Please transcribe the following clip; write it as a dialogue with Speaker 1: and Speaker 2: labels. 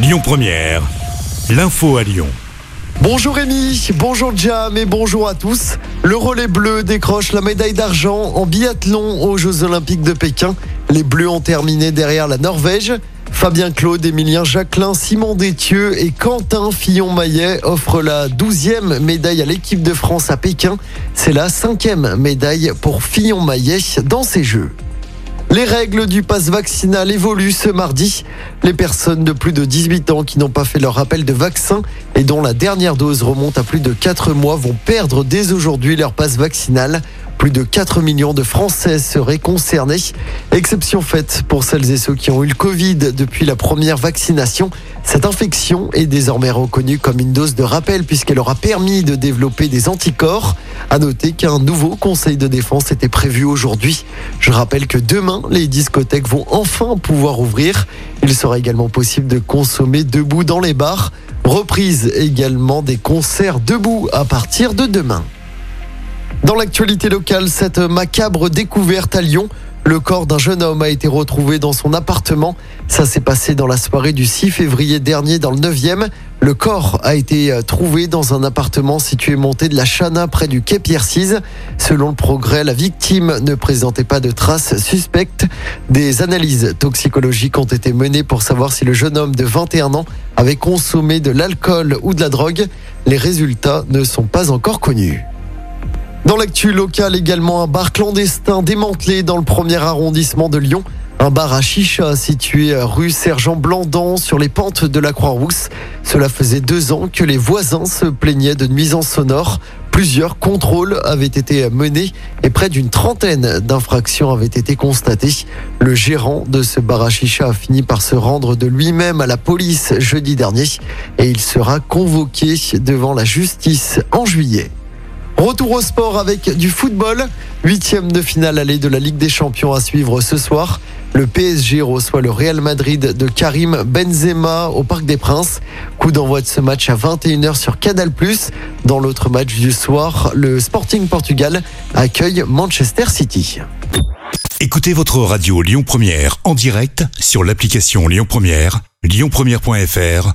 Speaker 1: Lyon Première, l'info à Lyon.
Speaker 2: Bonjour Rémi, bonjour Jam et bonjour à tous. Le relais bleu décroche la médaille d'argent en biathlon aux Jeux Olympiques de Pékin. Les Bleus ont terminé derrière la Norvège. Fabien Claude, Émilien Jacquelin, Simon Détieux et Quentin Fillon-Maillet offrent la 12e médaille à l'équipe de France à Pékin. C'est la cinquième médaille pour Fillon-Maillet dans ces Jeux. Les règles du pass vaccinal évoluent ce mardi. Les personnes de plus de 18 ans qui n'ont pas fait leur rappel de vaccin et dont la dernière dose remonte à plus de 4 mois vont perdre dès aujourd'hui leur passe vaccinal. Plus de 4 millions de Français seraient concernés. Exception faite pour celles et ceux qui ont eu le Covid depuis la première vaccination. Cette infection est désormais reconnue comme une dose de rappel puisqu'elle aura permis de développer des anticorps. À noter qu'un nouveau conseil de défense était prévu aujourd'hui. Je rappelle que demain, les discothèques vont enfin pouvoir ouvrir. Il sera également possible de consommer debout dans les bars. Reprise également des concerts debout à partir de demain. Dans l'actualité locale, cette macabre découverte à Lyon. Le corps d'un jeune homme a été retrouvé dans son appartement. Ça s'est passé dans la soirée du 6 février dernier dans le 9e. Le corps a été euh, trouvé dans un appartement situé monté de la Chana près du quai Pierre-Cise. Selon le progrès, la victime ne présentait pas de traces suspectes. Des analyses toxicologiques ont été menées pour savoir si le jeune homme de 21 ans avait consommé de l'alcool ou de la drogue. Les résultats ne sont pas encore connus. Dans l'actu locale également, un bar clandestin démantelé dans le premier arrondissement de Lyon. Un bar à chicha situé rue Sergent Blandan sur les pentes de la Croix-Rousse. Cela faisait deux ans que les voisins se plaignaient de nuisances sonores. Plusieurs contrôles avaient été menés et près d'une trentaine d'infractions avaient été constatées. Le gérant de ce bar à chicha a fini par se rendre de lui-même à la police jeudi dernier et il sera convoqué devant la justice en juillet. Retour au sport avec du football. Huitième de finale allée de la Ligue des Champions à suivre ce soir. Le PSG reçoit le Real Madrid de Karim Benzema au Parc des Princes. Coup d'envoi de ce match à 21h sur Canal+. Dans l'autre match du soir, le Sporting Portugal accueille Manchester City.
Speaker 1: Écoutez votre radio Lyon Première en direct sur l'application Lyon Première, lyonpremière.fr